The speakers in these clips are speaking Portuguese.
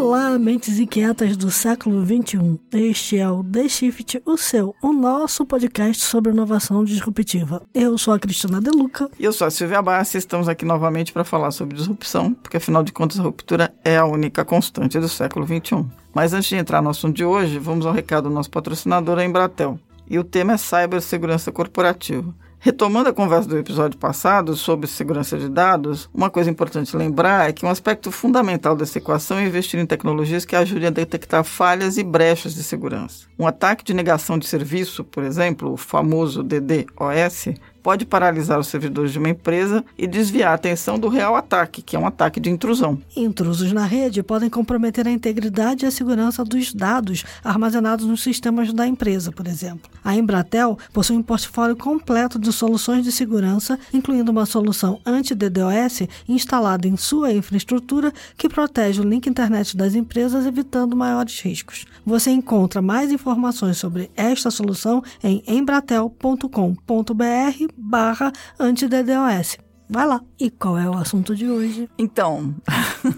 Olá, mentes inquietas do século XXI. Este é o The Shift, o seu, o nosso podcast sobre inovação disruptiva. Eu sou a Cristina Deluca. E eu sou a Silvia Bassi. Estamos aqui novamente para falar sobre disrupção, porque afinal de contas a ruptura é a única constante do século XXI. Mas antes de entrar no assunto de hoje, vamos ao recado do nosso patrocinador, a Embratel. E o tema é cibersegurança corporativa. Retomando a conversa do episódio passado sobre segurança de dados, uma coisa importante lembrar é que um aspecto fundamental dessa equação é investir em tecnologias que ajudem a detectar falhas e brechas de segurança. Um ataque de negação de serviço, por exemplo, o famoso DDoS, pode paralisar os servidores de uma empresa e desviar a atenção do real ataque, que é um ataque de intrusão. Intrusos na rede podem comprometer a integridade e a segurança dos dados armazenados nos sistemas da empresa, por exemplo. A Embratel possui um portfólio completo de soluções de segurança, incluindo uma solução anti-DDoS instalada em sua infraestrutura que protege o link internet das empresas, evitando maiores riscos. Você encontra mais informações sobre esta solução em embratel.com.br barra anti-DDoS. Vai lá. E qual é o assunto de hoje? Então,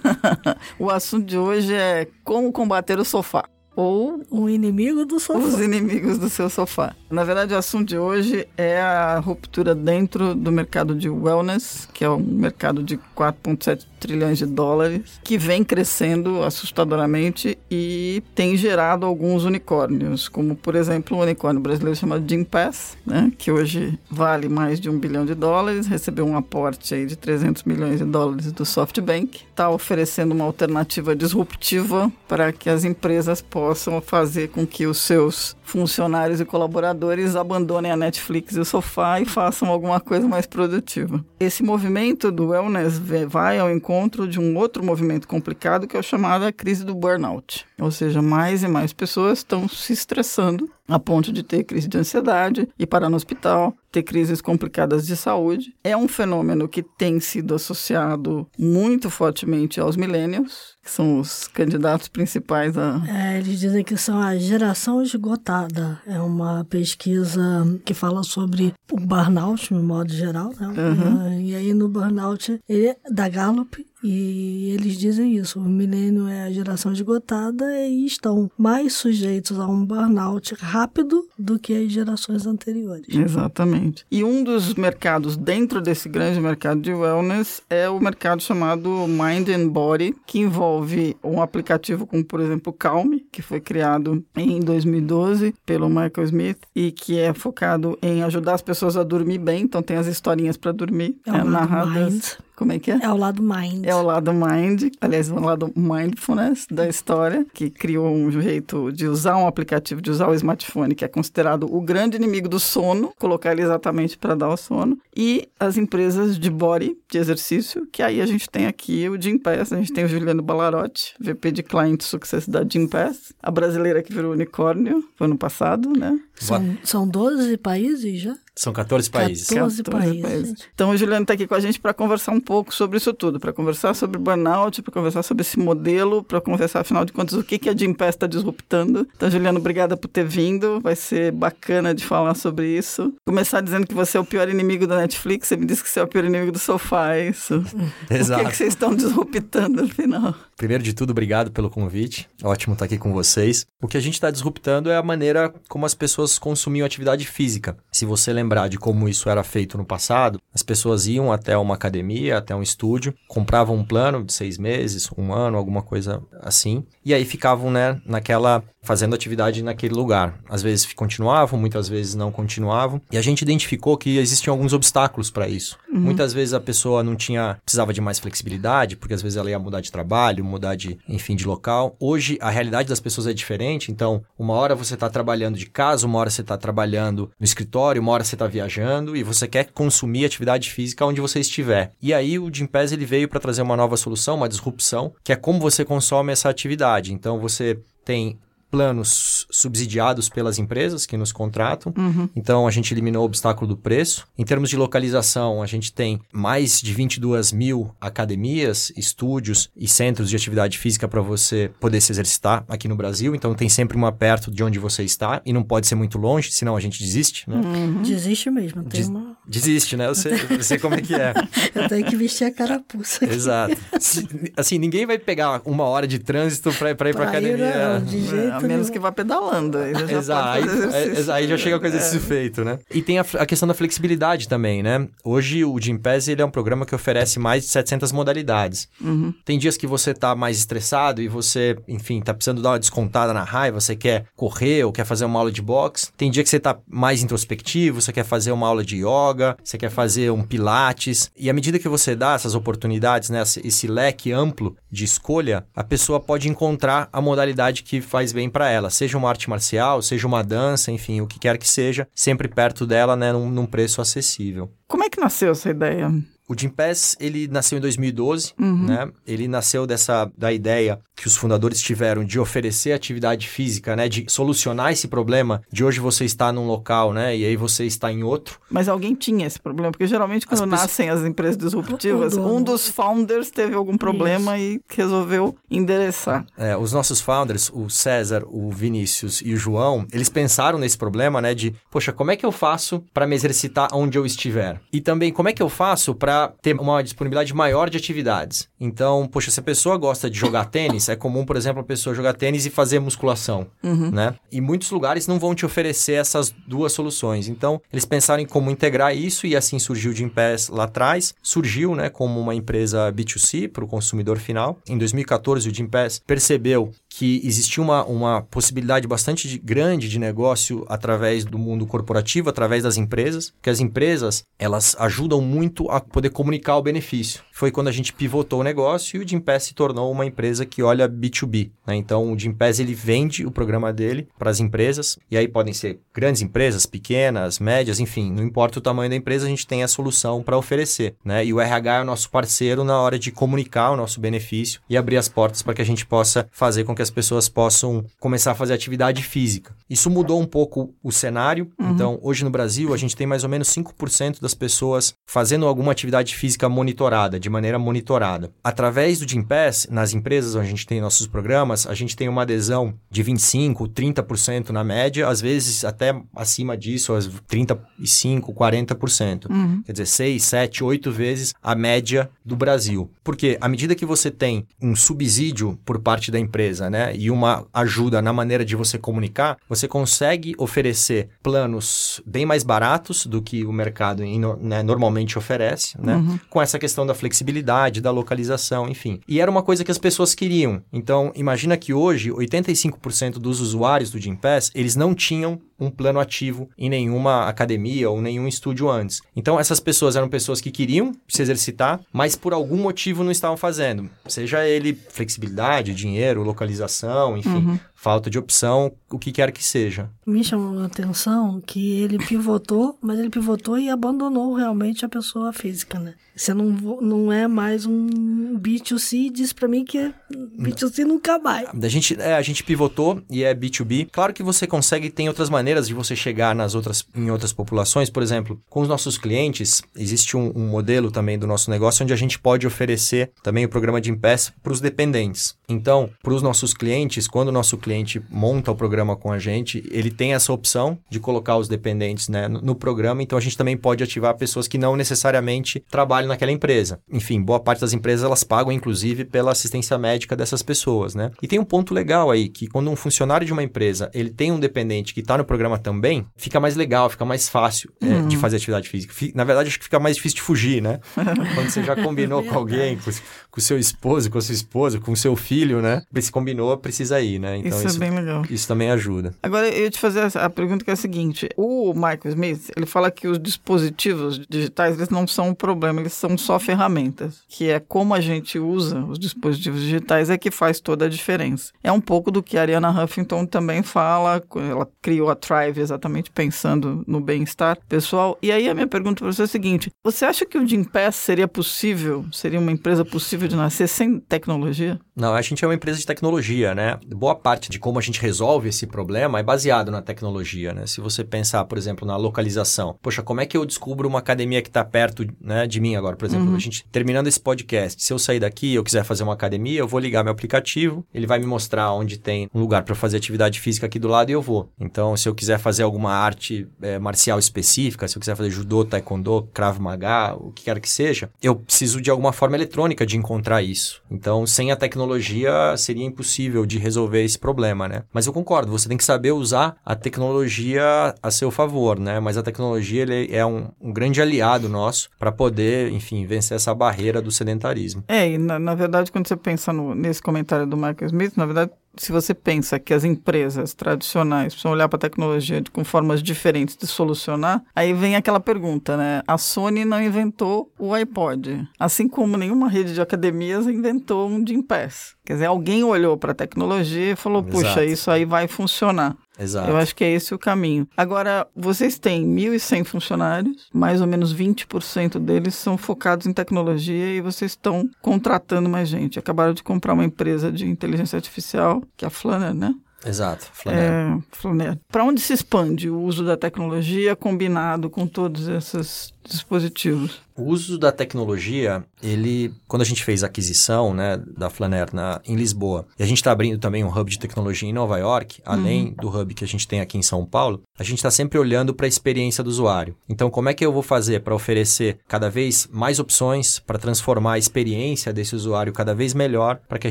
o assunto de hoje é como combater o sofá ou o inimigo do sofá. Os inimigos do seu sofá. Na verdade, o assunto de hoje é a ruptura dentro do mercado de wellness, que é um mercado de 4,7 trilhões de dólares, que vem crescendo assustadoramente e tem gerado alguns unicórnios, como por exemplo um unicórnio brasileiro chamado Gympass, né, que hoje vale mais de um bilhão de dólares, recebeu um aporte aí de 300 milhões de dólares do SoftBank, está oferecendo uma alternativa disruptiva para que as empresas possam fazer com que os seus funcionários e colaboradores abandonem a Netflix e o sofá e façam alguma coisa mais produtiva. Esse movimento do wellness vai ao encontro de um outro movimento complicado que é o chamado a crise do burnout. Ou seja, mais e mais pessoas estão se estressando a ponto de ter crise de ansiedade e parar no hospital, ter crises complicadas de saúde. É um fenômeno que tem sido associado muito fortemente aos millennials, que são os candidatos principais a. É, eles dizem que são a geração esgotada. É uma pesquisa que fala sobre o burnout, no modo geral. Né? Uhum. E aí no burnout, ele é da Gallup, e eles dizem isso: o milênio é a geração esgotada e estão mais sujeitos a um burnout rápido do que as gerações anteriores. Exatamente. E um dos mercados dentro desse grande mercado de wellness é o mercado chamado Mind and Body, que envolve um aplicativo como, por exemplo, Calm, que foi criado em 2012 pelo Michael Smith e que é focado em ajudar as pessoas a dormir bem. Então tem as historinhas para dormir é, é narradas. Mind. Como é que é? É o lado mind. É o lado mind, aliás, o lado mindfulness da história, que criou um jeito de usar um aplicativo, de usar o smartphone, que é considerado o grande inimigo do sono, colocar ele exatamente para dar o sono, e as empresas de body, de exercício, que aí a gente tem aqui o Jim Pass, a gente tem o Juliano Balarotti, VP de Client Success da Jim Pass, a brasileira que virou unicórnio, foi ano passado, né? São, são 12 países já? São 14 países. 14, 14 países. países. Então o Juliano está aqui com a gente para conversar um pouco sobre isso tudo, para conversar sobre burnout, para conversar sobre esse modelo, para conversar, afinal de contas, o que, que a Gimpass está disruptando. Então, Juliano, obrigada por ter vindo. Vai ser bacana de falar sobre isso. Começar dizendo que você é o pior inimigo da Netflix. Você me disse que você é o pior inimigo do sofá, é isso? Exato. O que, que vocês estão disruptando, afinal? Primeiro de tudo, obrigado pelo convite. Ótimo estar aqui com vocês. O que a gente está disruptando é a maneira como as pessoas consumiam atividade física. Se você lembrar de como isso era feito no passado, as pessoas iam até uma academia, até um estúdio, compravam um plano de seis meses, um ano, alguma coisa assim, e aí ficavam né, naquela fazendo atividade naquele lugar. Às vezes continuavam, muitas vezes não continuavam. E a gente identificou que existiam alguns obstáculos para isso. Uhum. Muitas vezes a pessoa não tinha, precisava de mais flexibilidade, porque às vezes ela ia mudar de trabalho, mudar de, enfim, de local. Hoje a realidade das pessoas é diferente, então uma hora você está trabalhando de casa, uma hora você está trabalhando no escritório, uma hora você está viajando e você quer consumir atividade física onde você estiver. E aí o Gympass ele veio para trazer uma nova solução, uma disrupção, que é como você consome essa atividade. Então você tem planos subsidiados pelas empresas que nos contratam. Uhum. Então, a gente eliminou o obstáculo do preço. Em termos de localização, a gente tem mais de 22 mil academias, estúdios e centros de atividade física para você poder se exercitar aqui no Brasil. Então, tem sempre uma perto de onde você está e não pode ser muito longe, senão a gente desiste, né? Uhum. Desiste mesmo. Tem Des- uma... Desiste, né? Eu sei, eu sei como é que é. Eu tenho que vestir a carapuça. aqui. Exato. Se- Assim, ninguém vai pegar uma hora de trânsito para ir para academia. não, de É, jeito a menos nenhum. que vá pedalando. Aí já Exato, pode aí, é, aí já chega com exercício feito, né? E tem a, a questão da flexibilidade também, né? Hoje o Gym Pass ele é um programa que oferece mais de 700 modalidades. Uhum. Tem dias que você tá mais estressado e você, enfim, tá precisando dar uma descontada na raiva, você quer correr ou quer fazer uma aula de boxe. Tem dia que você tá mais introspectivo, você quer fazer uma aula de yoga, você quer fazer um pilates. E à medida que você dá essas oportunidades, né, esse leque amplo de escolha, a pessoa pode encontrar a modalidade que faz bem para ela, seja uma arte marcial, seja uma dança, enfim, o que quer que seja, sempre perto dela, né, num, num preço acessível. Como é que nasceu essa ideia? O Gym Pass, ele nasceu em 2012, Uhum. né? Ele nasceu dessa da ideia que os fundadores tiveram de oferecer atividade física, né? De solucionar esse problema de hoje você está num local, né? E aí você está em outro. Mas alguém tinha esse problema? Porque geralmente quando As pessoas- nascem as empresas disruptivas, O dono. um dos founders teve algum problema e resolveu endereçar. É, os nossos founders, o César, o Vinícius e o João, eles pensaram nesse problema, né? De, poxa, como é que eu faço para me exercitar onde eu estiver? E também, como é que eu faço para ter uma disponibilidade maior de atividades? Então, poxa, se a pessoa gosta de jogar tênis, é comum, por exemplo, a pessoa jogar tênis e fazer musculação, né? E muitos lugares não vão te oferecer essas duas soluções. Então, eles pensaram em como integrar isso e assim surgiu o Gym Pass lá atrás. Surgiu, né, como uma empresa B2C para o consumidor final. Em 2014, o Gym Pass percebeu que existia uma, uma possibilidade bastante de- grande de negócio através do mundo corporativo, através das empresas, porque as empresas, elas ajudam muito a poder comunicar o benefício. Foi quando a gente pivotou o negócio e o Gym Pass se tornou uma empresa que olha B2B. né? Então, o Gym Pass, ele vende o programa dele para as empresas, e aí podem ser grandes empresas, pequenas, médias, enfim, não importa o tamanho da empresa, a gente tem a solução para oferecer. Né? E o RH é o nosso parceiro na hora de comunicar o nosso benefício e abrir as portas para que a gente possa fazer com que as pessoas possam começar a fazer atividade física. Isso mudou um pouco o cenário. Então, hoje no Brasil, a gente tem mais ou menos 5% das pessoas fazendo alguma atividade física monitorada, de maneira monitorada. Através do Gym Pass, nas empresas onde a gente tem nossos programas, a gente tem uma adesão de 25%, 30% na média, às vezes até acima disso, às 35%, 40%. Quer dizer, 6, 7, 8 vezes a média do Brasil. Porque à medida que você tem um subsídio por parte da empresa, né, e uma ajuda na maneira de você comunicar, você consegue oferecer planos bem mais baratos do que o mercado né, normalmente oferece, né, com essa questão da flexibilidade, da localização, enfim. E era uma coisa que as pessoas queriam. Então, imagina que hoje 85% dos usuários do Gym Pass, eles não tinham um plano ativo em nenhuma academia ou nenhum estúdio antes. Então, essas pessoas eram pessoas que queriam se exercitar, mas por algum motivo não estavam fazendo. Seja ele flexibilidade, dinheiro, localização, enfim, falta de opção, o que quer que seja. Me chamou a atenção que ele pivotou, mas ele pivotou e abandonou realmente a pessoa física, né? Você não, não é mais um B2C e diz pra mim que é B2C nunca mais. A gente, é, a gente pivotou e é B2B. Claro que você consegue, tem outras maneiras de você chegar nas outras, em outras populações. Por exemplo, com os nossos clientes, existe um, um modelo também do nosso negócio onde a gente pode oferecer também o programa de Impass para os dependentes. Então, para os nossos clientes, quando o nosso cliente monta o programa com a gente, ele tem essa opção de colocar os dependentes né, no, no programa. Então, a gente também pode ativar pessoas que não necessariamente trabalham naquela empresa. Enfim, boa parte das empresas elas pagam, inclusive, pela assistência médica dessas pessoas, né? E tem um ponto legal aí, que quando um funcionário de uma empresa, ele tem um dependente que está no programa também, fica mais legal, fica mais fácil é, de fazer atividade física. Na verdade, acho que fica mais difícil de fugir, né? quando você já combinou com alguém, com, com o seu esposo, com a sua esposa, com o seu filho, né? Se combinou, precisa ir, né? Então, isso, é bem legal. isso também ajuda. Agora, eu ia te fazer a pergunta que é a seguinte. O Michael Smith, ele fala que os dispositivos digitais, eles não são um problema, eles são só ferramentas. Que é como a gente usa os dispositivos digitais é que faz toda a diferença. É um pouco do que a Ariana Huffington também fala, ela criou a Thrive exatamente pensando no bem-estar pessoal. E aí a minha pergunta para você é a seguinte, você acha que o Gympass seria possível, seria uma empresa possível de nascer sem tecnologia? Não, a gente é uma empresa de tecnologia, né? Boa parte de como a gente resolve esse problema é baseado na tecnologia, né? Se você pensar, por exemplo, na localização. Poxa, como é que eu descubro uma academia que está perto né, de mim agora? Por exemplo, uhum. a gente terminando esse podcast, se eu sair daqui e eu quiser fazer uma academia, eu vou ligar meu aplicativo, ele vai me mostrar onde tem um lugar para fazer atividade física aqui do lado e eu vou. Então, se eu quiser fazer alguma arte é, marcial específica, se eu quiser fazer judô, taekwondo, krav maga, o que quer que seja, eu preciso de alguma forma eletrônica de encontrar isso. Então, sem a tecnologia seria impossível de resolver esse problema, né? Mas eu concordo, você tem que saber usar a tecnologia a seu favor, né? Mas a tecnologia ele é um, um grande aliado nosso para poder, enfim, vencer essa barreira do sedentarismo. É, e na, na verdade, quando você pensa no, nesse comentário do Michael Smith, na verdade, se você pensa que as empresas tradicionais precisam olhar para a tecnologia com formas diferentes de solucionar, aí vem aquela pergunta, né? A Sony não inventou o iPod, assim como nenhuma rede de academias inventou um Gympass. Quer dizer, alguém olhou para a tecnologia e falou, puxa, Exato. isso aí vai funcionar. Exato. Eu acho que é esse o caminho. Agora, vocês têm 1.100 funcionários, mais ou menos 20% deles são focados em tecnologia e vocês estão contratando mais gente. Acabaram de comprar uma empresa de inteligência artificial, que é a Flanner, né? Exato, Flanner. É, Para onde se expande o uso da tecnologia combinado com todos esses dispositivos? O uso da tecnologia, ele, quando a gente fez a aquisição né, da Flaner na, em Lisboa, e a gente está abrindo também um hub de tecnologia em Nova York, além uhum. do hub que a gente tem aqui em São Paulo, a gente está sempre olhando para a experiência do usuário. Então, como é que eu vou fazer para oferecer cada vez mais opções, para transformar a experiência desse usuário cada vez melhor, para que a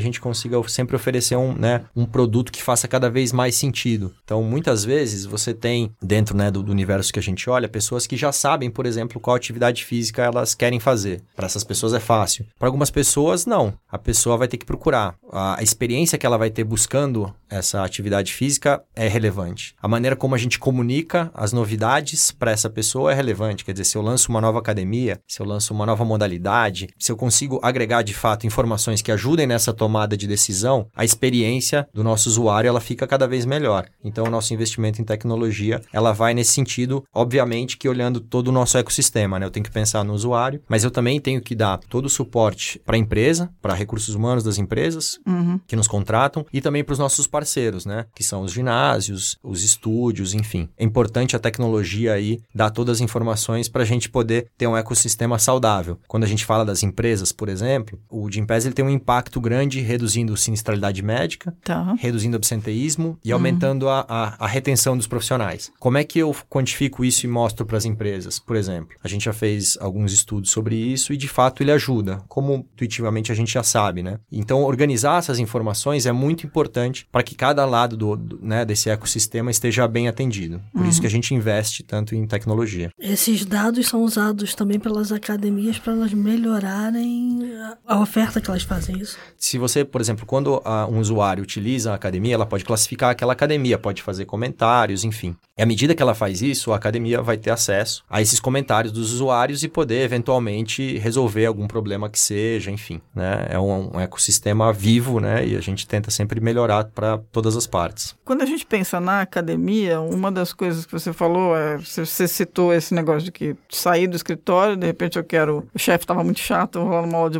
gente consiga sempre oferecer um, né, um produto que faça cada vez mais sentido. Então, muitas vezes você tem, dentro né, do, do universo que a gente olha, pessoas que já sabem, por exemplo, qual atividade física elas querem fazer. Para essas pessoas é fácil. Para algumas pessoas, não. A pessoa vai ter que procurar. A, experiência que ela vai ter buscando essa atividade física é relevante. A maneira como a gente comunica as novidades para essa pessoa é relevante. Quer dizer, se eu lanço uma nova academia, se eu lanço uma nova modalidade, se eu consigo agregar de fato informações que ajudem nessa tomada de decisão, a experiência do nosso usuário ela fica cada vez melhor. Então, o nosso investimento em tecnologia ela vai nesse sentido, obviamente que olhando todo o nosso ecossistema sistema, né? Eu tenho que pensar no usuário, mas eu também tenho que dar todo o suporte para a empresa, para recursos humanos das empresas uhum. que nos contratam e também para os nossos parceiros, né? Que são os ginásios, os estúdios, enfim. É importante a tecnologia aí dar todas as informações para a gente poder ter um ecossistema saudável. Quando a gente fala das empresas, por exemplo, o Gympass ele tem um impacto grande reduzindo sinistralidade médica, tá. reduzindo absenteísmo e uhum. aumentando a, a, a retenção dos profissionais. Como é que eu quantifico isso e mostro para as empresas, por exemplo? A gente já fez alguns estudos sobre isso e, de fato, ele ajuda, como intuitivamente a gente já sabe, né? Então, organizar essas informações é muito importante para que cada lado do, do, né, desse ecossistema esteja bem atendido. Por uhum. isso que a gente investe tanto em tecnologia. Esses dados são usados também pelas academias para elas melhorarem a oferta que elas fazem isso? Se você, por exemplo, quando a, um usuário utiliza a academia, ela pode classificar aquela academia, pode fazer comentários, enfim. E à medida que ela faz isso, a academia vai ter acesso a esses comentários dos usuários e poder eventualmente resolver algum problema que seja, enfim, né? É um, um ecossistema vivo, né? E a gente tenta sempre melhorar para todas as partes. Quando a gente pensa na academia, uma das coisas que você falou é, você citou esse negócio de que sair do escritório, de repente eu quero, o chefe estava muito chato, vou lá no aula de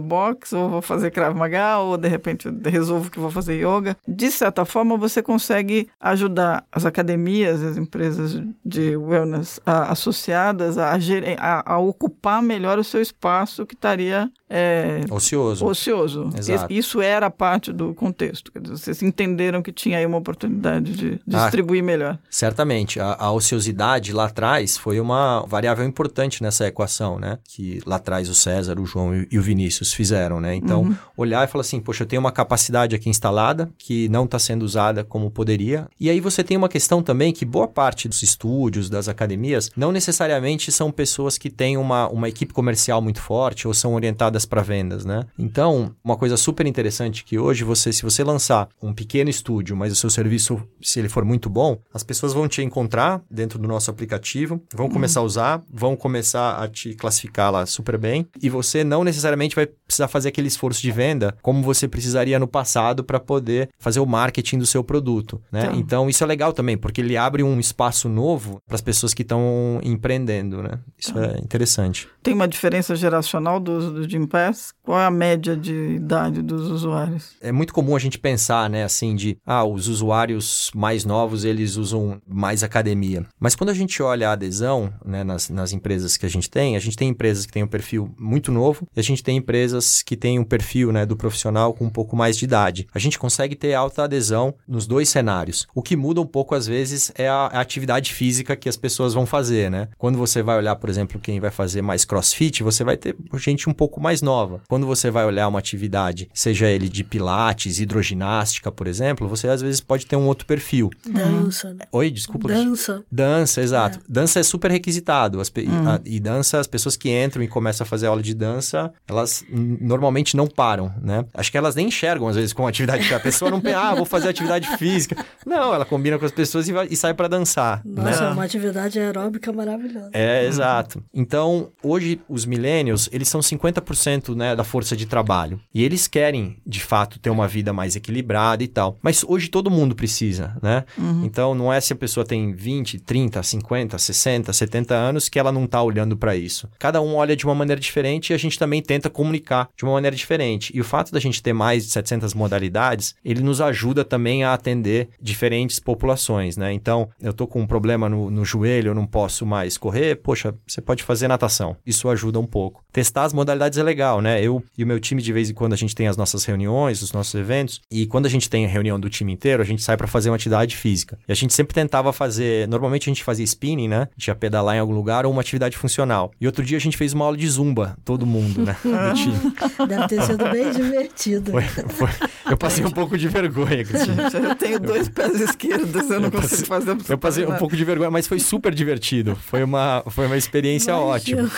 ou vou fazer Krav Maga, ou de repente resolvo que vou fazer yoga. De certa forma, você consegue ajudar as academias, as empresas de wellness a, associadas a, a, a, ocupar melhor o seu espaço que estaria é, ocioso. ocioso. Exato. Isso era parte do contexto. Dizer, vocês entenderam que tinha aí uma oportunidade de ah, distribuir melhor. Certamente. A, a, ociosidade lá atrás foi uma variável importante nessa equação, né? Que lá atrás o César, o João e, o Vinícius fizeram, né? Então, uhum. olhar e falar assim, poxa, eu tenho uma capacidade aqui instalada que não está sendo usada como poderia. E aí você tem uma questão também que boa parte dos estúdios, das academias, não necessariamente são pessoas pessoas que têm uma, uma equipe comercial muito forte ou são orientadas para vendas, né? Então, uma coisa super interessante que hoje você, se você lançar um pequeno estúdio, mas o seu serviço, se ele for muito bom, as pessoas vão te encontrar dentro do nosso aplicativo, vão uhum. começar a usar, vão começar a te classificar lá super bem e você não necessariamente vai precisar fazer aquele esforço de venda como você precisaria no passado para poder fazer o marketing do seu produto, né? Então. então, isso é legal também, porque ele abre um espaço novo para as pessoas que estão empreendendo, né? Isso é interessante. Tem uma diferença geracional do uso do Gympass? Qual é a média de idade dos usuários? É muito comum a gente pensar, né, assim, de, ah, os usuários mais novos, eles usam mais academia. Mas quando a gente olha a adesão, né, nas, nas empresas que a gente tem, a gente tem empresas que têm um perfil muito novo e a gente tem empresas que têm um perfil, né, do profissional com um pouco mais de idade. A gente consegue ter alta adesão nos dois cenários. O que muda um pouco, às vezes, é a, a atividade física que as pessoas vão fazer, né? Quando você vai olhar, por exemplo, quem vai fazer mais crossfit, você vai ter gente um pouco mais nova. Quando você vai olhar uma atividade, seja ele de pilates, hidroginástica, por exemplo, você às vezes pode ter um outro perfil. Dança. né? Oi, desculpa. Dança. Dança, exato. Dança é super requisitado. As pe- a- e dança, as pessoas que entram e começam a fazer aula de dança, elas normalmente não param, né? Acho que elas nem enxergam, às vezes, com atividade física. A pessoa não pensa, ah, vou fazer atividade física. Não, ela combina com as pessoas e, vai- e sai para dançar. né? Nossa, é uma atividade aeróbica maravilhosa. É, exato. Então, hoje, os millennials, eles são 50% né, da força de trabalho. E eles querem, de fato, ter uma vida mais equilibrada e tal. Mas hoje todo mundo precisa, né? Então, não é se a pessoa tem 20, 30, 50, 60, 70 anos que ela não tá olhando para isso. Cada um olha de uma maneira diferente e a gente também tenta comunicar de uma maneira diferente. E o fato da gente ter mais de 700 modalidades, ele nos ajuda também a atender diferentes populações, né? Então, eu tô com um problema no, no joelho, eu não posso mais correr, poxa, você pode fazer natação. Isso ajuda um pouco. Testar as modalidades é legal, né? Eu e o meu time, de vez em quando, a gente tem as nossas reuniões, os nossos eventos, e quando a gente tem a reunião do time inteiro, a gente sai para fazer uma atividade física. E a gente sempre tentava fazer, normalmente a gente fazia spinning, né? A gente ia pedalar em algum lugar ou uma atividade funcional. E outro dia a gente fez uma aula de zumba, todo mundo, né? Do time. Deve ter sido bem divertido. Foi- foi- Eu passei um pouco de vergonha, Cristina. Eu tenho dois pés esquerdos, eu não Eu consigo passei- fazer Eu passei um pouco de vergonha, mas foi super divertido. Foi uma, foi uma experiência Imagino. ótima.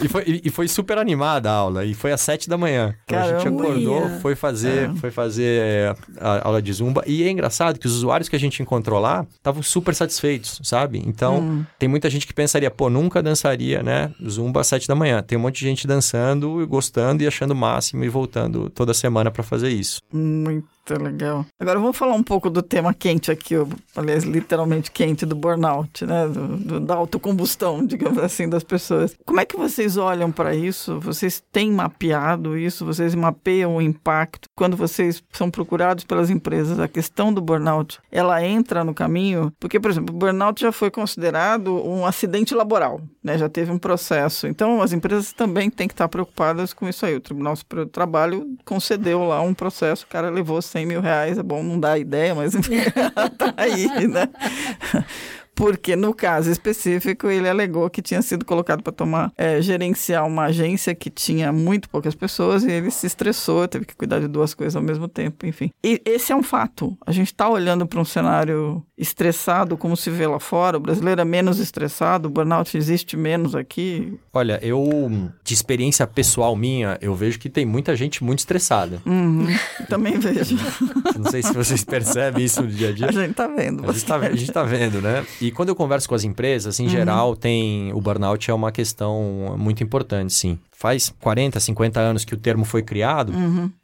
E foi, e- e foi super animada a aula. E foi às sete da manhã. Então a gente acordou, foi fazer, foi fazer é, a aula de zumba. E é engraçado que os usuários que a gente encontrou lá estavam super satisfeitos, sabe? Então, tem muita gente que pensaria, pô, nunca dançaria, né? Zumba às sete da manhã. Tem um monte de gente dançando, e gostando e achando o máximo e voltando toda semana para fazer isso. Muito legal. Agora vamos falar um pouco do tema quente aqui, aliás, literalmente quente do burnout, né? Do, do- da autocombustão, digamos assim, das pessoas. Como é que vocês olham para isso? Vocês têm mapeado isso? Vocês mapeiam o impacto? Quando vocês são procurados pelas empresas, a questão do burnout, ela entra no caminho? Porque, por exemplo, o burnout já foi considerado um acidente laboral, né? Já teve um processo. Então, as empresas também têm que estar preocupadas com isso aí. O Tribunal Superior do Trabalho concedeu lá um processo, o cara levou 100 mil reais, é bom não dar ideia, mas enfim, tá aí, né? Porque no caso específico ele alegou que tinha sido colocado para tomar é, gerenciar uma agência que tinha muito poucas pessoas e ele se estressou, teve que cuidar de duas coisas ao mesmo tempo, enfim. E esse é um fato. A gente está olhando para um cenário estressado como se vê lá fora. O brasileiro é menos estressado, o burnout existe menos aqui. Olha, eu, de experiência pessoal minha, eu vejo que tem muita gente muito estressada. Uhum. Também vejo. Não sei se vocês percebem isso no dia a dia. A gente tá vendo. A gente, tá, a gente tá vendo, né? E quando eu converso com as empresas, em geral, tem o burnout é uma questão muito importante, sim. Faz 40, 50 anos que o termo foi criado,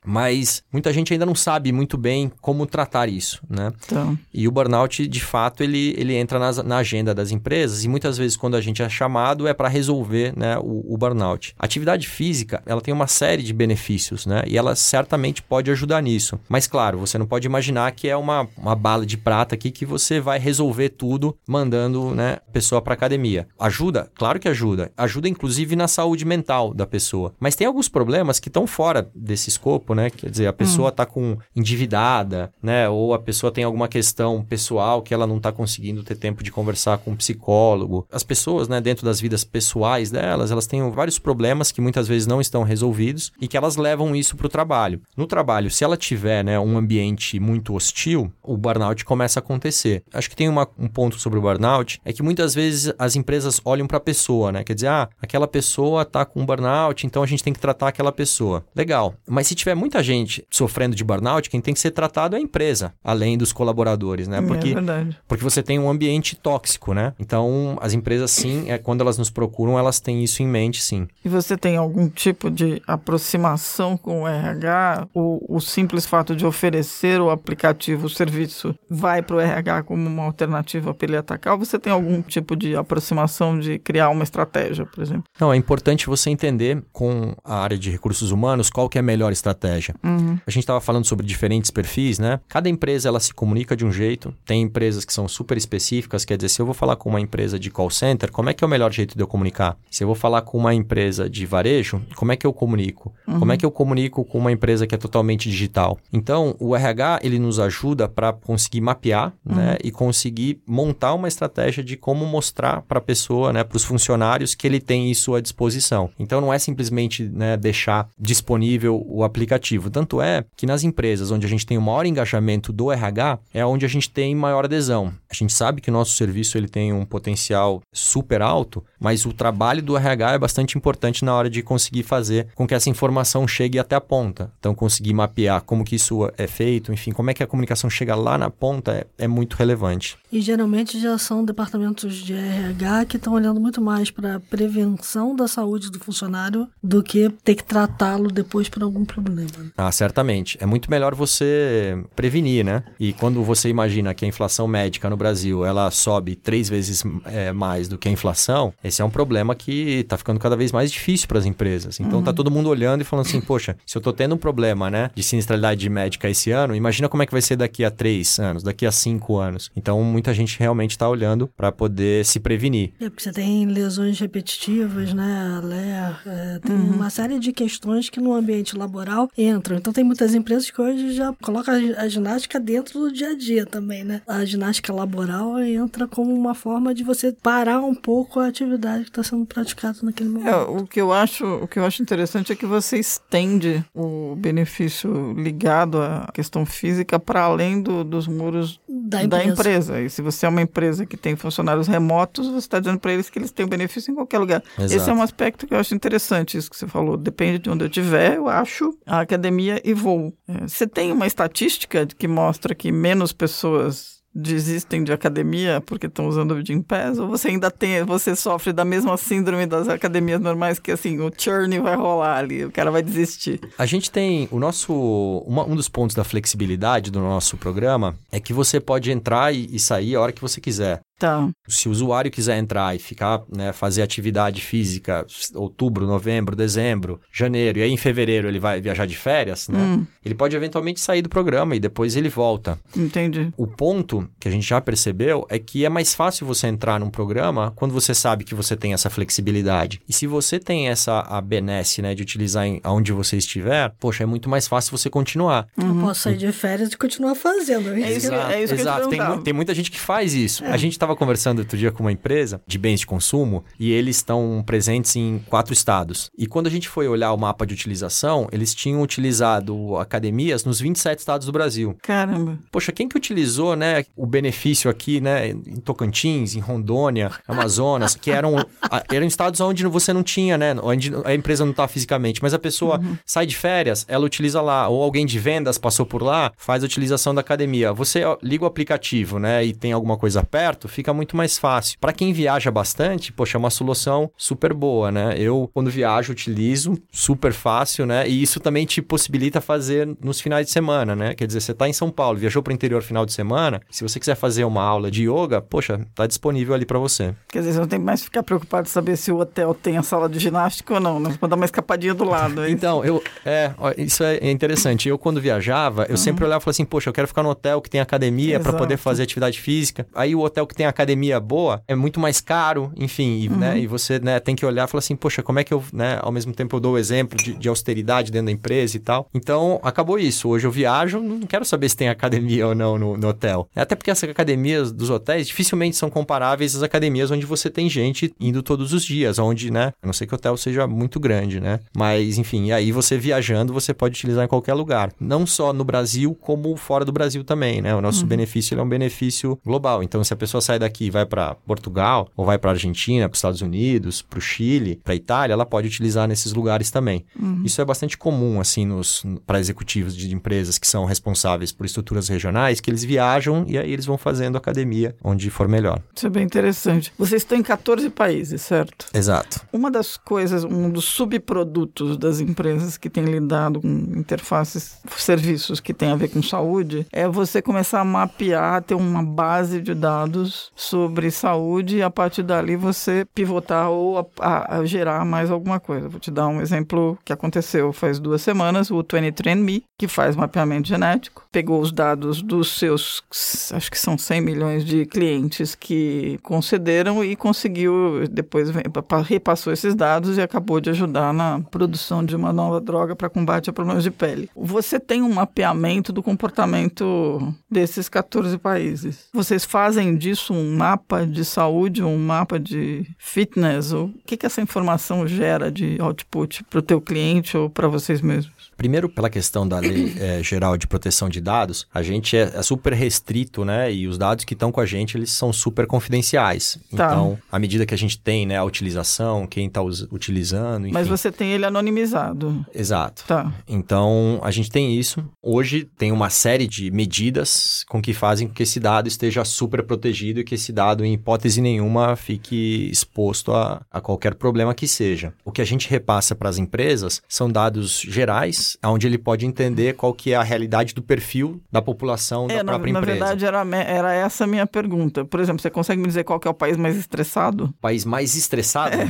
mas muita gente ainda não sabe muito bem como tratar isso, né? Então, E o burnout, de fato, ele, ele entra nas- na agenda das empresas e muitas vezes quando a gente é chamado é para resolver né, o, o burnout. A atividade física, ela tem uma série de benefícios, né? E ela certamente pode ajudar nisso. Mas claro, você não pode imaginar que é uma, uma bala de prata aqui que você vai resolver tudo mandando né, a pessoa para academia. Ajuda? Claro que ajuda. Ajuda inclusive na saúde mental da pessoa. Mas tem alguns problemas que estão fora desse escopo, né? Quer dizer, a pessoa está com endividada, né? Ou a pessoa tem alguma questão pessoal que ela não está conseguindo ter tempo de conversar com um psicólogo. As pessoas, né, dentro das vidas pessoais delas, elas têm vários problemas que muitas vezes não estão resolvidos e que elas levam isso para o trabalho. No trabalho, se ela tiver, né, um ambiente muito hostil, o burnout começa a acontecer. Acho que tem uma- um ponto sobre o burnout, é que muitas vezes as empresas olham para a pessoa, né? Quer dizer, ah, aquela pessoa tá com burnout burnout, então a gente tem que tratar aquela pessoa. Legal. Mas se tiver muita gente sofrendo de burnout, quem tem que ser tratado é a empresa, além dos colaboradores, né? É Porque, é verdade. porque você tem um ambiente tóxico, né? Então, as empresas, sim, é, quando elas nos procuram, elas têm isso em mente, sim. E você tem algum tipo de aproximação com o RH? O, o simples fato de oferecer o aplicativo, o serviço, vai para o RH como uma alternativa para ele atacar? Ou você tem algum tipo de aproximação de criar uma estratégia, por exemplo? Não, é importante você entender com a área de recursos humanos qual que é a melhor estratégia. Uhum. A gente estava falando sobre diferentes perfis, né? Cada empresa ela se comunica de um jeito. Tem empresas que são super específicas, quer dizer, se eu vou falar com uma empresa de call center, como é que é o melhor jeito de eu comunicar? Se eu vou falar com uma empresa de varejo, como é que eu comunico? Uhum. Como é que eu comunico com uma empresa que é totalmente digital? Então, o RH ele nos ajuda para conseguir mapear, né, e conseguir montar uma estratégia de como mostrar para a pessoa, né, para os funcionários que ele tem isso à disposição. Então, não é simplesmente né, deixar disponível o aplicativo. Tanto é que nas empresas onde a gente tem o maior engajamento do RH é onde a gente tem maior adesão. A gente sabe que o nosso serviço ele tem um potencial super alto, mas o trabalho do RH é bastante importante na hora de conseguir fazer com que essa informação chegue até a ponta. Então, conseguir mapear como que isso é feito, enfim, como é que a comunicação chega lá na ponta é, é muito relevante. E geralmente já são departamentos de RH que estão olhando muito mais para a prevenção da saúde do funcionário do que ter que tratá-lo depois por algum problema. Ah, certamente. É muito melhor você prevenir, né? E quando você imagina que a inflação médica no Brasil ela sobe três vezes é, mais do que a inflação, esse é um problema que está ficando cada vez mais difícil para as empresas. Então tá todo mundo olhando e falando assim, poxa, se eu tô tendo um problema, né, de sinistralidade médica esse ano, imagina como é que vai ser daqui a três anos, daqui a cinco anos. Então muita gente realmente está olhando para poder se prevenir. É porque você tem lesões repetitivas, né, LER, é, tem uma série de questões que no ambiente laboral entram. Então tem muitas empresas que hoje já colocam a, a ginástica dentro do dia a dia também, né? A ginástica laboral entra como uma forma de você parar um pouco a atividade que está sendo praticada naquele momento. É, o que eu acho, o que eu acho interessante é que você estende o benefício ligado à questão física para além do, dos muros Da da empresa. empresa. E se você é uma empresa que tem funcionários remotos, você está dizendo para eles que eles têm benefício em qualquer lugar. Exato. Esse é um aspecto que eu acho interessante, isso que você falou. Depende de onde eu estiver, eu acho a academia e voo. É, Você tem uma estatística que mostra que menos pessoas desistem de academia porque estão usando o Gympass? Ou você ainda tem, você sofre da mesma síndrome das academias normais que assim, o churn vai rolar ali, o cara vai desistir. A gente tem o nosso. uma- um dos pontos da flexibilidade do nosso programa é que você pode entrar e, e sair a hora que você quiser. Tá. Se o usuário quiser entrar e ficar, né, fazer atividade física outubro, novembro, dezembro, janeiro, e aí em fevereiro ele vai viajar de férias, né? Hum. Ele pode eventualmente sair do programa e depois ele volta. Entendi. O ponto que a gente já percebeu é que é mais fácil você entrar num programa quando você sabe que você tem essa flexibilidade. E se você tem essa a benesse, né, de utilizar em, aonde você estiver, poxa, é muito mais fácil você continuar. Eu posso sair de férias e continuar fazendo. É isso que- é isso Exato. Tem, tem muita gente que faz isso. A gente estava conversando outro dia com uma empresa de bens de consumo e eles estão presentes em quatro estados. E quando a gente foi olhar o mapa de utilização, eles tinham utilizado academias nos 27 estados do Brasil. Caramba. Poxa, quem que utilizou, né, o benefício aqui, né, em Tocantins, em Rondônia, Amazonas, que eram, eram estados onde você não tinha, né, onde a empresa não está fisicamente, mas a pessoa sai de férias, ela utiliza lá, ou alguém de vendas passou por lá, faz a utilização da academia. Você liga o aplicativo, né, e tem alguma coisa perto, fica muito mais fácil. Para quem viaja bastante, poxa, é uma solução super boa, né? Eu, quando viajo, utilizo, super fácil, né? E isso também te possibilita fazer nos finais de semana, né? Quer dizer, você tá em São Paulo, viajou para o interior final de semana, se você quiser fazer uma aula de yoga, poxa, tá disponível ali para você. Quer dizer, você não tem mais que ficar preocupado de saber se o hotel tem a sala de ginástica ou não, né? Vou dar uma escapadinha do lado. é? Então, eu. É, isso é interessante. Eu, quando viajava, eu sempre olhava e falava assim, poxa, eu quero ficar no hotel que tem academia para poder fazer atividade física. Aí o hotel que tem academia boa é muito mais caro, enfim, e, né, e você né, tem que olhar e falar assim, poxa, como é que eu, né, ao mesmo tempo eu dou o exemplo de, de austeridade dentro da empresa e tal. Então, acabou isso. Hoje eu viajo, não quero saber se tem academia ou não no, no hotel. Até porque essas academias dos hotéis dificilmente são comparáveis às academias onde você tem gente indo todos os dias, onde, né, a não ser que o hotel seja muito grande, né? Mas, enfim, e aí você viajando, você pode utilizar em qualquer lugar. Não só no Brasil, como fora do Brasil também, né? O nosso benefício ele é um benefício global. Então, se a pessoa sai sai daqui e vai para Portugal, ou vai para Argentina, para os Estados Unidos, para o Chile, para Itália, ela pode utilizar nesses lugares também. Uhum. Isso é bastante comum, assim, para executivos de empresas que são responsáveis por estruturas regionais, que eles viajam e aí eles vão fazendo academia onde for melhor. Isso é bem interessante. Vocês estão em 14 países, certo? Exato. Uma das coisas, um dos subprodutos das empresas que têm lidado com interfaces, serviços que têm a ver com saúde, é você começar a mapear, ter uma base de dados sobre saúde e a partir dali você pivotar ou a, a, a gerar mais alguma coisa. Vou te dar um exemplo que aconteceu faz duas semanas, o 23andMe, que faz mapeamento genético, pegou os dados dos seus, acho que são 100 milhões de clientes que concederam e conseguiu, depois repassou esses dados e acabou de ajudar na produção de uma nova droga para combate a problemas de pele. Você tem um mapeamento do comportamento desses 14 países. Vocês fazem disso um mapa de saúde, um mapa de fitness? O que, que essa informação gera de output para o teu cliente ou para vocês mesmos? Primeiro, pela questão da Lei é, Geral de Proteção de Dados, a gente é, é, super restrito, né? E os dados que estão com a gente, eles são super confidenciais. Tá. Então, à medida que a gente tem né, a utilização, quem está utilizando, enfim. Mas você tem ele anonimizado. Exato. Tá. Então, a gente tem isso. Hoje, tem uma série de medidas com que fazem com que esse dado esteja super protegido e que esse dado, em hipótese nenhuma, fique exposto a, a qualquer problema que seja. O que a gente repassa para as empresas são dados gerais onde ele pode entender qual que é a realidade do perfil da população é, da própria na, empresa. Na verdade, era, era essa a minha pergunta. Por exemplo, você consegue me dizer qual que é o país mais estressado? País mais estressado? É.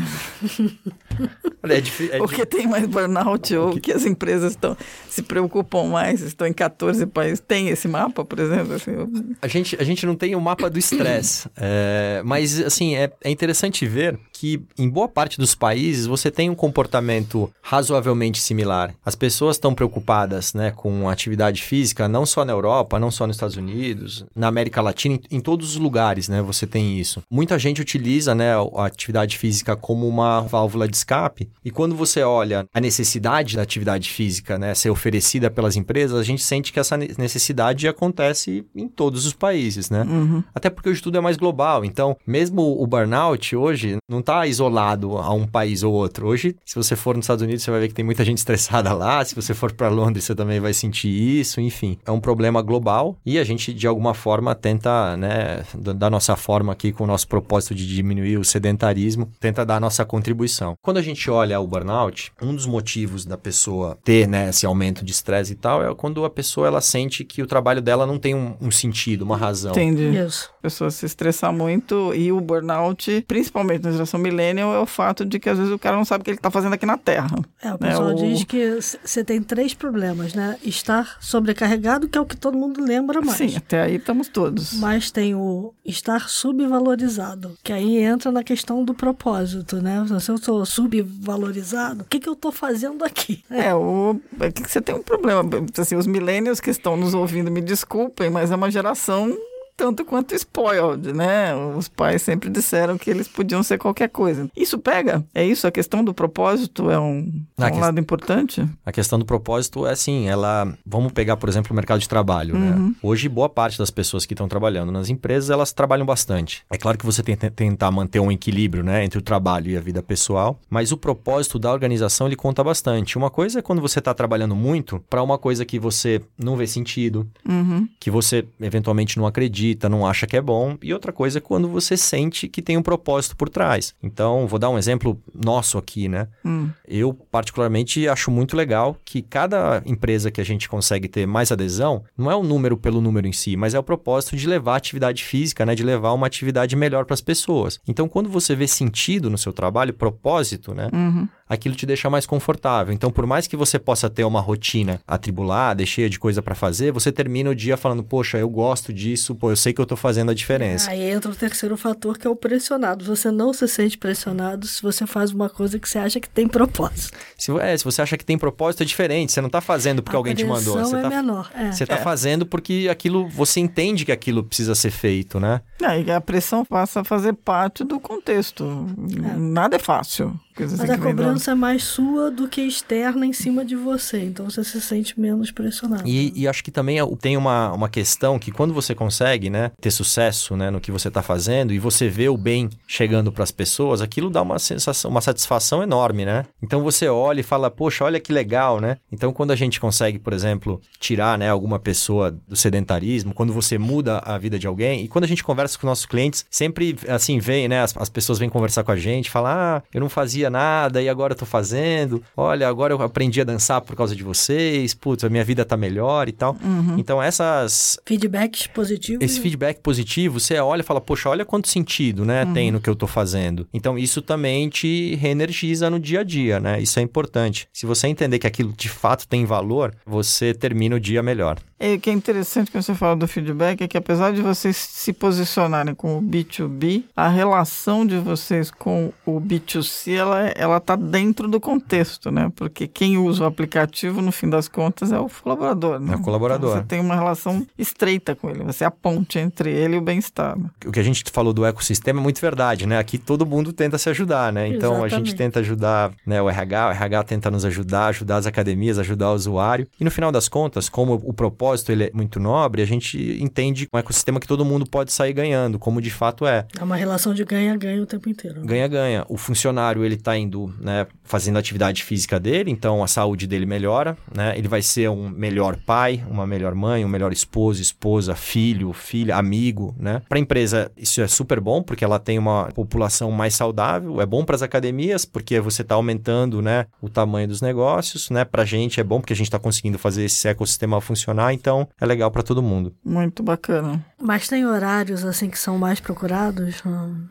é difícil. É que tem mais burnout ou que... que as empresas estão se preocupam mais, estão em 14 países. Tem esse mapa, por exemplo? Assim, eu... a, gente, a gente não tem o um mapa do estresse, é, mas assim, é, é interessante ver que em boa parte dos países você tem um comportamento razoavelmente similar. As pessoas estão preocupadas né, com atividade física, não só na Europa, não só nos Estados Unidos, na América Latina, em, em todos os lugares né, você tem isso. Muita gente utiliza né, a atividade física como uma válvula de escape, e quando você olha a necessidade da atividade física né, ser oferecida pelas empresas, a gente sente que essa necessidade acontece em todos os países, né? Uhum. Até porque o estudo é mais global, então mesmo o burnout hoje não está está isolado a um país ou outro. Hoje, se você for nos Estados Unidos, você vai ver que tem muita gente estressada lá. Se você for para Londres, você também vai sentir isso. Enfim, é um problema global e a gente, de alguma forma, tenta, né, da nossa forma aqui, com o nosso propósito de diminuir o sedentarismo, tenta dar a nossa contribuição. Quando a gente olha o burnout, um dos motivos da pessoa ter né, esse aumento de estresse e tal é quando a pessoa ela sente que o trabalho dela não tem um, um sentido, uma razão. Entendi. Isso. Pessoa se estressa muito e o burnout, principalmente na geração millennial é o fato de que às vezes o cara não sabe o que ele está fazendo aqui na Terra. É, o né? pessoal o... diz que você tem três problemas, né? Estar sobrecarregado, que é o que todo mundo lembra mais. Sim, até aí estamos todos. Mas tem o estar subvalorizado, que aí entra na questão do propósito, né? Se eu estou subvalorizado, o que, que eu estou fazendo aqui? É, o... é que você tem um problema. Assim, os millennials que estão nos ouvindo, me desculpem, mas é uma geração tanto quanto spoiled, né? Os pais sempre disseram que eles podiam ser qualquer coisa. Isso pega? É isso? A questão do propósito é um, é um lado importante? A questão do propósito é assim, ela... Vamos pegar, por exemplo, o mercado de trabalho, né? uhum. né? Hoje, boa parte das pessoas que estão trabalhando nas empresas, elas trabalham bastante. É claro que você tem que tentar manter um equilíbrio, né? Entre o trabalho e a vida pessoal, mas o propósito da organização, ele conta bastante. Uma coisa é quando você está trabalhando muito para uma coisa que você não vê sentido, uhum. que você eventualmente não acredita, acredita, não acha que é bom. E outra coisa é quando você sente que tem um propósito por trás. Então, vou dar um exemplo nosso aqui, né? Hum. Eu, particularmente, acho muito legal que cada empresa que a gente consegue ter mais adesão, não é o número pelo número em si, mas é o propósito de levar atividade física, né? De levar uma atividade melhor para as pessoas. Então, quando você vê sentido no seu trabalho, propósito, né? Uhum aquilo te deixa mais confortável. Então, por mais que você possa ter uma rotina atribulada e cheia de coisa para fazer, você termina o dia falando, poxa, eu gosto disso, pô, eu sei que eu tô fazendo a diferença. Aí entra o terceiro fator, que é o pressionado. Você não se sente pressionado se você faz uma coisa que você acha que tem propósito. Se, é, se você acha que tem propósito, é diferente. Você não tá fazendo porque a alguém te mandou. Você é tá, menor. É. Você tá é. fazendo porque aquilo, você entende que aquilo precisa ser feito, né? É, e a pressão passa a fazer parte do contexto. É. Nada é fácil. Mas a cobrança é mais sua do que externa em cima de você, então você se sente menos pressionado. E, e acho que também é tem uma, uma questão que quando você consegue, né, ter sucesso, né, no que você está fazendo e você vê o bem chegando para as pessoas, aquilo dá uma sensação, uma satisfação enorme, né? Então você olha e fala, poxa, olha que legal, né? Então quando a gente consegue, por exemplo, tirar, né, alguma pessoa do sedentarismo, quando você muda a vida de alguém e quando a gente conversa com nossos clientes, sempre assim vem, né, as, as pessoas vêm conversar com a gente, falar, ah, eu não fazia nada e agora eu tô fazendo. Olha, agora eu aprendi a dançar por causa de vocês. Putz, a minha vida tá melhor e tal. Uhum. Então essas Feedbacks positivos. esse feedback positivo, você olha e fala, poxa, olha quanto sentido, né, tem no que eu tô fazendo. Então, isso também te reenergiza no dia a dia, né? Isso é importante. Se você entender que aquilo de fato tem valor, você termina o dia melhor. E o que é interessante que você fala do feedback é que apesar de vocês se posicionarem como B2B, a relação de vocês com o B2C, ela, ela tá dentro do contexto, né? Porque quem usa o aplicativo, no fim das contas, é o colaborador, né? É o colaborador. Então, você tem uma relação estreita com ele, você é a ponte entre ele e o bem-estar. né? O que a gente falou do ecossistema é muito verdade, né? Aqui todo mundo tenta se ajudar, né? Então a gente Exatamente. tenta ajudar né, o RH, o RH tenta nos ajudar, ajudar as academias, ajudar o usuário. E no final das contas, como o propósito ele é muito nobre, a gente entende um ecossistema que todo mundo pode sair ganhando, como de fato é. É uma relação de ganha-ganha o tempo inteiro. né? Ganha-ganha. O funcionário, ele tá indo, né, fazendo a atividade física dele, então a saúde dele melhora, né? Ele vai ser um melhor pai, uma melhor mãe, um melhor esposo, esposa, filho, filha, amigo, né? Para a empresa, isso é super bom, porque ela tem uma população mais saudável, é bom para as academias, porque você está aumentando, né, o tamanho dos negócios, né? Pra gente é bom porque a gente está conseguindo fazer esse ecossistema funcionar, então é legal para todo mundo. Muito bacana. Mas tem horários assim que são mais procurados?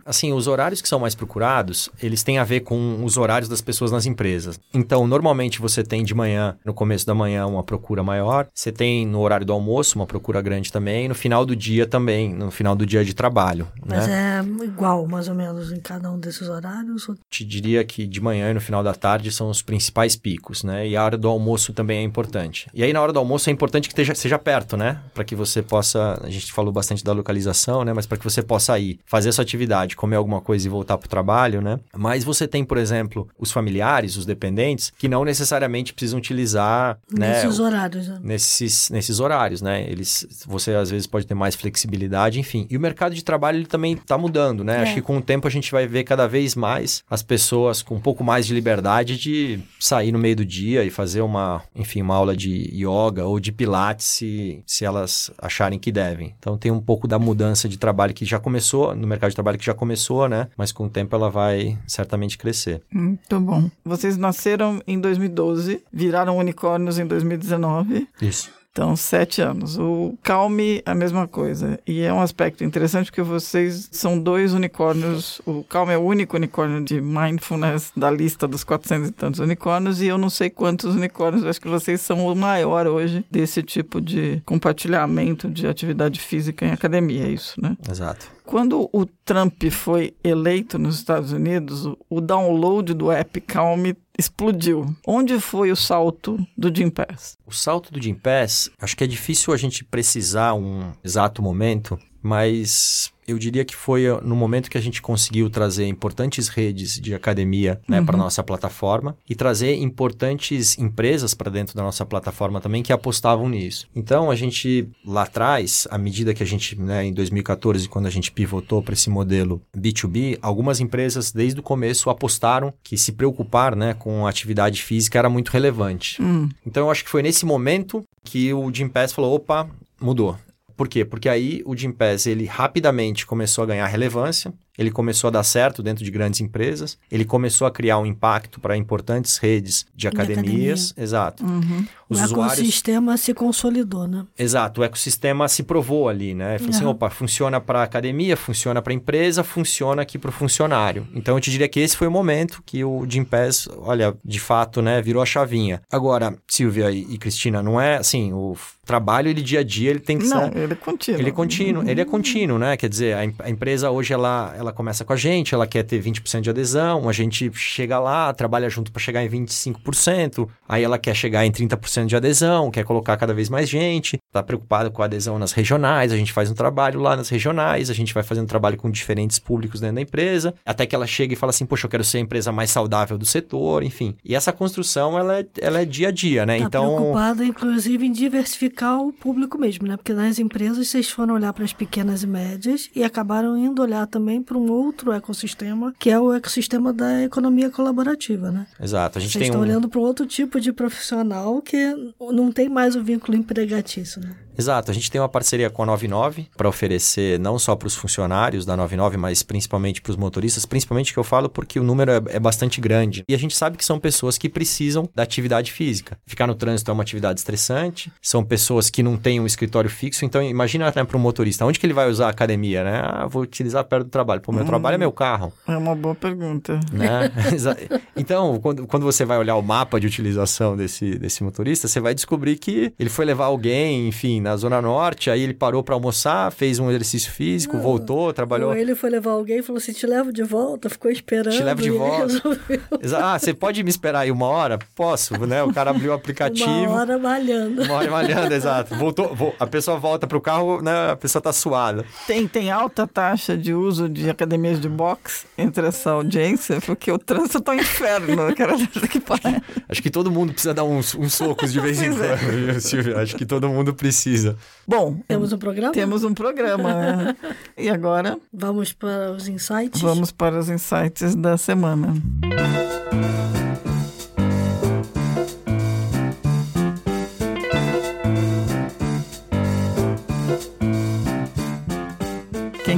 Assim, os horários que são mais procurados, eles têm a ver com os horários das pessoas nas empresas. Então, normalmente você tem de manhã, no começo da manhã, uma procura maior. Você tem no horário do almoço uma procura grande também. No final do dia também, no final do dia de trabalho. Mas né? é igual, mais ou menos, em cada um desses horários? Ou- Te diria que de manhã e no final da tarde são os principais picos, né? E a hora do almoço também é importante. E aí, na hora do almoço, é importante que esteja, seja perto, né? Para que você possa. A gente falou bastante da localização, né? Mas para que você possa ir, fazer a sua atividade, comer alguma coisa e voltar para o trabalho, né? Mas você tem, por exemplo, os familiares, os dependentes, que não necessariamente precisam utilizar, né? Nesses horários, né? nesses, nesses horários, né? Eles, você às vezes pode ter mais flexibilidade, enfim. E o mercado de trabalho ele também está mudando, né? É. Acho que com o tempo a gente vai ver cada vez mais as pessoas com um pouco mais de liberdade de sair no meio do dia e fazer uma, enfim, uma aula de yoga ou de pilates se, se elas acharem que devem. Então tem um pouco da mudança de trabalho que já começou, no mercado de trabalho que já começou, né? Mas com o tempo ela vai certamente crescer. Muito bom. Vocês nasceram em 2012, viraram unicórnios em 2019. Isso. Então, sete anos. O Calme, a mesma coisa. E é um aspecto interessante porque vocês são dois unicórnios. O Calme é o único unicórnio de mindfulness da lista dos 400 e tantos unicórnios. E eu não sei quantos unicórnios. Acho que vocês são o maior hoje desse tipo de compartilhamento de atividade física em academia. É isso, né? Exato. Quando o Trump foi eleito nos Estados Unidos, o- download do app Calme explodiu. Onde foi o salto do Jim Pass? O salto do Jim Pass, acho que é difícil a gente precisar um exato momento, mas eu diria que foi uh, no momento que a gente conseguiu trazer importantes redes de academia né, para nossa plataforma e trazer importantes empresas para dentro da nossa plataforma também que apostavam nisso. Então a gente lá atrás, à medida que a gente, né, em 2014, quando a gente pivotou para esse modelo B2B, algumas empresas desde o começo apostaram que se preocupar né, com a atividade física era muito relevante. Hum, Então eu acho que foi nesse momento que o Jim Pass falou, opa, mudou. Por quê? Porque aí o Jim Pass, ele rapidamente começou a ganhar relevância, ele começou a dar certo dentro de grandes empresas, ele começou a criar um impacto para importantes redes de academias, exato. uhum. Os o usuários, ecossistema se consolidou, né? exato, o ecossistema se provou ali, né? Falou assim, Aham. opa, funciona para academia, funciona para empresa, funciona aqui para o funcionário. Então eu te diria que esse foi o momento que o Jim Pass, olha, de fato, né, virou a chavinha. Agora, Silvia e, e Cristina, não é assim, o trabalho ele dia a dia ele tem que Não, ser ele é contínuo. ele é contínuo, ele é contínuo, né? Quer dizer, a, a empresa hoje ela, ela começa com a gente, ela quer ter 20% de adesão, a gente chega lá, trabalha junto para chegar em 25%, aí ela quer chegar em 30% de adesão, quer colocar cada vez mais gente, está preocupada com a adesão nas regionais, a gente faz um trabalho lá nas regionais, a gente vai fazendo trabalho com diferentes públicos dentro da empresa, até que ela chega e fala assim, poxa, eu quero ser a empresa mais saudável do setor, enfim. E essa construção, ela é, ela é dia a dia, né? Tá então... preocupada, inclusive, em diversificar o público mesmo, né? Porque nas empresas vocês foram olhar para as pequenas e médias e acabaram indo olhar também para um outro ecossistema, que é o ecossistema da economia colaborativa, né? Exato. A gente Vocês tem estão um... olhando para outro tipo de profissional que não tem mais o vínculo empregatício, né? Exato, a gente tem uma parceria com a 99 para oferecer não só para os funcionários da 99, mas principalmente para os motoristas, principalmente que eu falo porque o número é, é, bastante grande. E a gente sabe que são pessoas que precisam da atividade física. Ficar no trânsito é uma atividade estressante, são pessoas que não têm um escritório fixo, então imagina né, para um motorista, onde que ele vai usar a academia, né? Ah, vou utilizar perto do trabalho. Pô, meu hum, trabalho é meu carro. É uma boa pergunta. Né? então, quando, quando você vai olhar o mapa de utilização desse, desse motorista, você vai descobrir que ele foi levar alguém, enfim, na Zona Norte, aí ele parou para almoçar, fez um exercício físico, não, voltou, trabalhou. Ou ele foi levar alguém e falou assim: te levo de volta, ficou esperando. Te levo de volta. Ah, você pode me esperar aí uma hora? Posso, né? O cara abriu o aplicativo. Uma hora malhando. Uma hora malhando, exato. Voltou, a pessoa volta pro carro, né? A pessoa tá suada. Tem, tem alta taxa de uso de academias de boxe entre essa audiência, porque o trânsito tá um inferno, cara. Que Acho que todo mundo precisa dar uns, uns socos de vez em é. quando, Silvia? Acho que todo mundo precisa precisa. Bom, temos um programa? Temos um programa, né? E agora? Vamos para os insights? Vamos para os insights da semana. Quem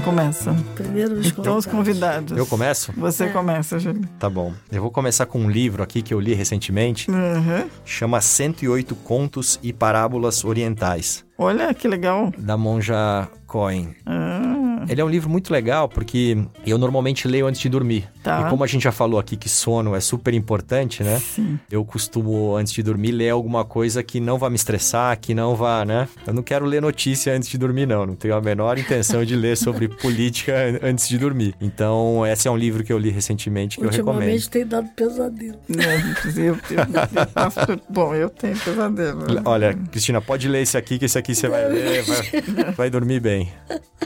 começa? Primeiro os Então, os convidados. Eu começo? Você é. começa, Júlio. Tá bom. Eu vou começar com um livro aqui que eu li recentemente. Uhum. Chama 108 Contos e Parábolas Orientais. Olha que legal. Da monja Cohen. Ah. Ele é um livro muito legal porque eu normalmente leio antes de dormir. Tá. E como a gente já falou aqui que sono é super importante, né? Sim. Eu costumo, antes de dormir, ler alguma coisa que não vá me estressar, que não vá, né? Eu não quero ler notícia antes de dormir, não. Não tenho a menor intenção de ler sobre política antes de dormir. Então, esse é um livro que eu li recentemente que eu recomendo. Ultimamente tem dado pesadelo. Não, eu, eu, bom, eu tenho pesadelo. Olha, Cristina, pode ler esse aqui, que esse aqui você vai ler, vai, vai dormir bem.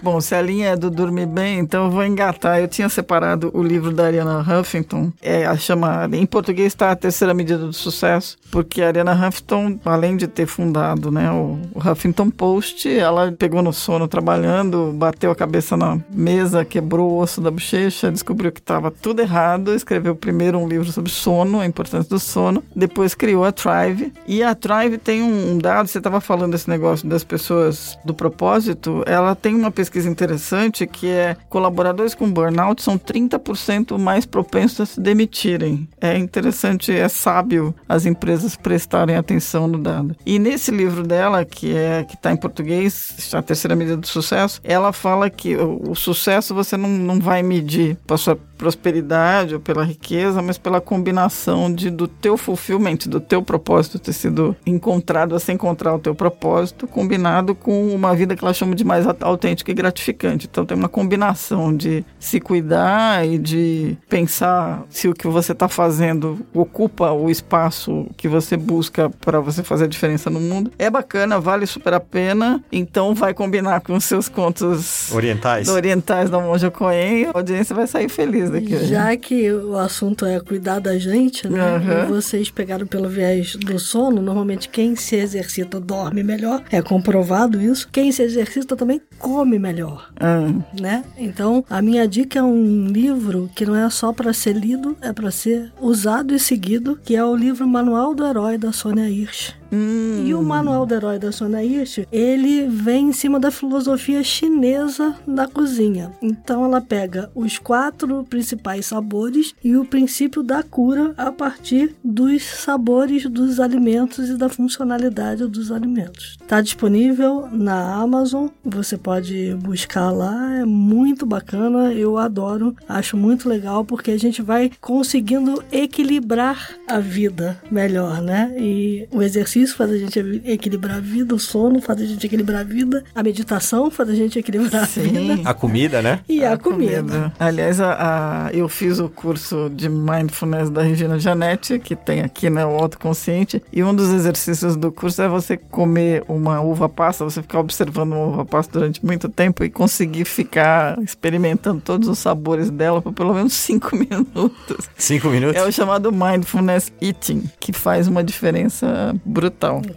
Bom, se a linha é do dormir bem, então eu vou engatar. Eu tinha separado o livro da Ariana Huffington, é, chama, em português está a terceira medida do sucesso, porque a Ariana Huffington, além de ter fundado né, o, o Huffington Post, ela pegou no sono trabalhando, bateu a cabeça na mesa, quebrou o osso da bochecha, descobriu que estava tudo errado, escreveu primeiro um livro sobre sono, a importância do sono, depois criou a Thrive, e a Thrive tem um dado, você estava falando desse negócio das pessoas do propósito, ela tem uma pesquisa interessante que é colaboradores com burnout são 30% mais propensos a se demitirem. É interessante, é sábio as empresas prestarem atenção no dado. E nesse livro dela, que é que está em português, a terceira medida do sucesso, ela fala que o, o sucesso você não, não vai medir para sua prosperidade ou pela riqueza, mas pela combinação de do teu fulfillment, do teu propósito ter sido encontrado, você encontrar o teu propósito, combinado com uma vida que ela chama de mais autêntica e gratificante. Então tem uma combinação de se cuidar e de pensar se o que você está fazendo ocupa o espaço que você busca para você fazer a diferença no mundo. É bacana, vale super a pena. Então vai combinar com os seus contos orientais, orientais da Monja Coen. A audiência vai sair feliz daqui. Já que o assunto é cuidar da gente, né? Uhum. E vocês pegaram pelo viés do sono, normalmente quem se exercita dorme melhor, é comprovado isso. Quem se exercita também come melhor, uhum. né? Então, a minha dica é um livro que não é só para ser lido, é para ser usado e seguido, que é o livro Manual do Herói da Sônia Hirsch. Hum. E o Manual do Herói da Hirsch, ele vem em cima da filosofia chinesa da cozinha. Então ela pega os quatro principais sabores e o princípio da cura a partir dos sabores dos alimentos e da funcionalidade dos alimentos. Está disponível na Amazon, você pode buscar lá, é muito bacana, eu adoro, acho muito legal porque a gente vai conseguindo equilibrar a vida melhor, né? E o exercício exercício faz a gente equilibrar a vida, o sono faz a gente equilibrar a vida, a meditação faz a gente equilibrar Sim. a vida. A comida, né? E a, a comida. comida. Aliás, a, a, eu fiz o curso de Mindfulness da Regina Janete, que tem aqui, né, o autoconsciente, e um dos exercícios do curso é você comer uma uva passa, você ficar observando uma uva passa durante muito tempo e conseguir ficar experimentando todos os sabores dela por pelo menos cinco minutos. Cinco minutos? É o chamado Mindfulness Eating, que faz uma diferença brutal.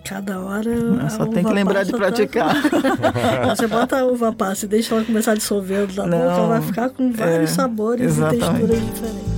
Cada hora. Só tem que lembrar de tá praticar. Tá... você bota a uva passa e deixa ela começar a dissolver da Não, boca, ela vai ficar com vários é, sabores exatamente. e texturas diferentes.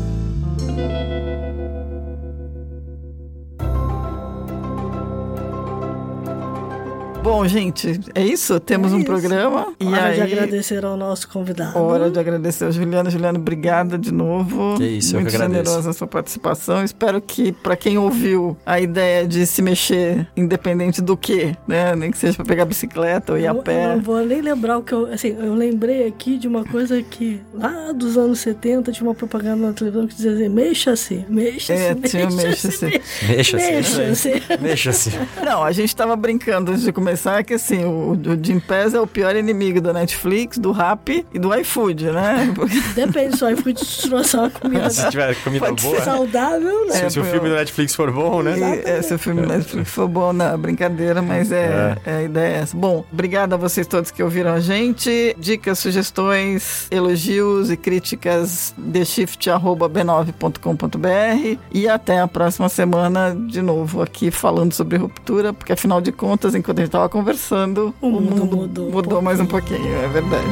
Bom, gente, é isso. Temos é um isso. programa. Hora e aí... de agradecer ao nosso convidado. Hora de agradecer ao Juliano. Juliano, obrigada de novo. Que isso, Muito eu que generosa a sua participação. Espero que, para quem ouviu a ideia de se mexer, independente do que, né? Nem que seja para pegar bicicleta ou ir eu, a pé. Eu não vou nem lembrar o que eu. Assim, eu lembrei aqui de uma coisa que lá dos anos 70 tinha uma propaganda na televisão que dizia assim: mexa-se, mexa-se. É, tinha mexa-se. Mexa-se. Mexa-se. Mexa-se. Não, a gente estava brincando antes de começar começar que assim, o, o Jim Pass é o pior inimigo da Netflix, do Rap e do iFood, né? Porque... Depende se o iFood trouxer uma comida. se tiver comida Pode boa. saudável, né? Se, se o filme da Netflix for bom, né? E, é, se o filme da Netflix for bom, não, brincadeira, mas é, é. é, a ideia é essa. Bom, obrigado a vocês todos que ouviram a gente. Dicas, sugestões, elogios e críticas, theshift.b9.com.br e até a próxima semana de novo aqui falando sobre ruptura, porque afinal de contas, enquanto a gente estava conversando, o, o mundo, mundo, mudou, mudou um mais um pouquinho, é verdade.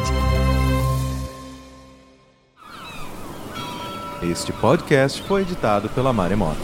Este podcast foi editado pela Maremoto.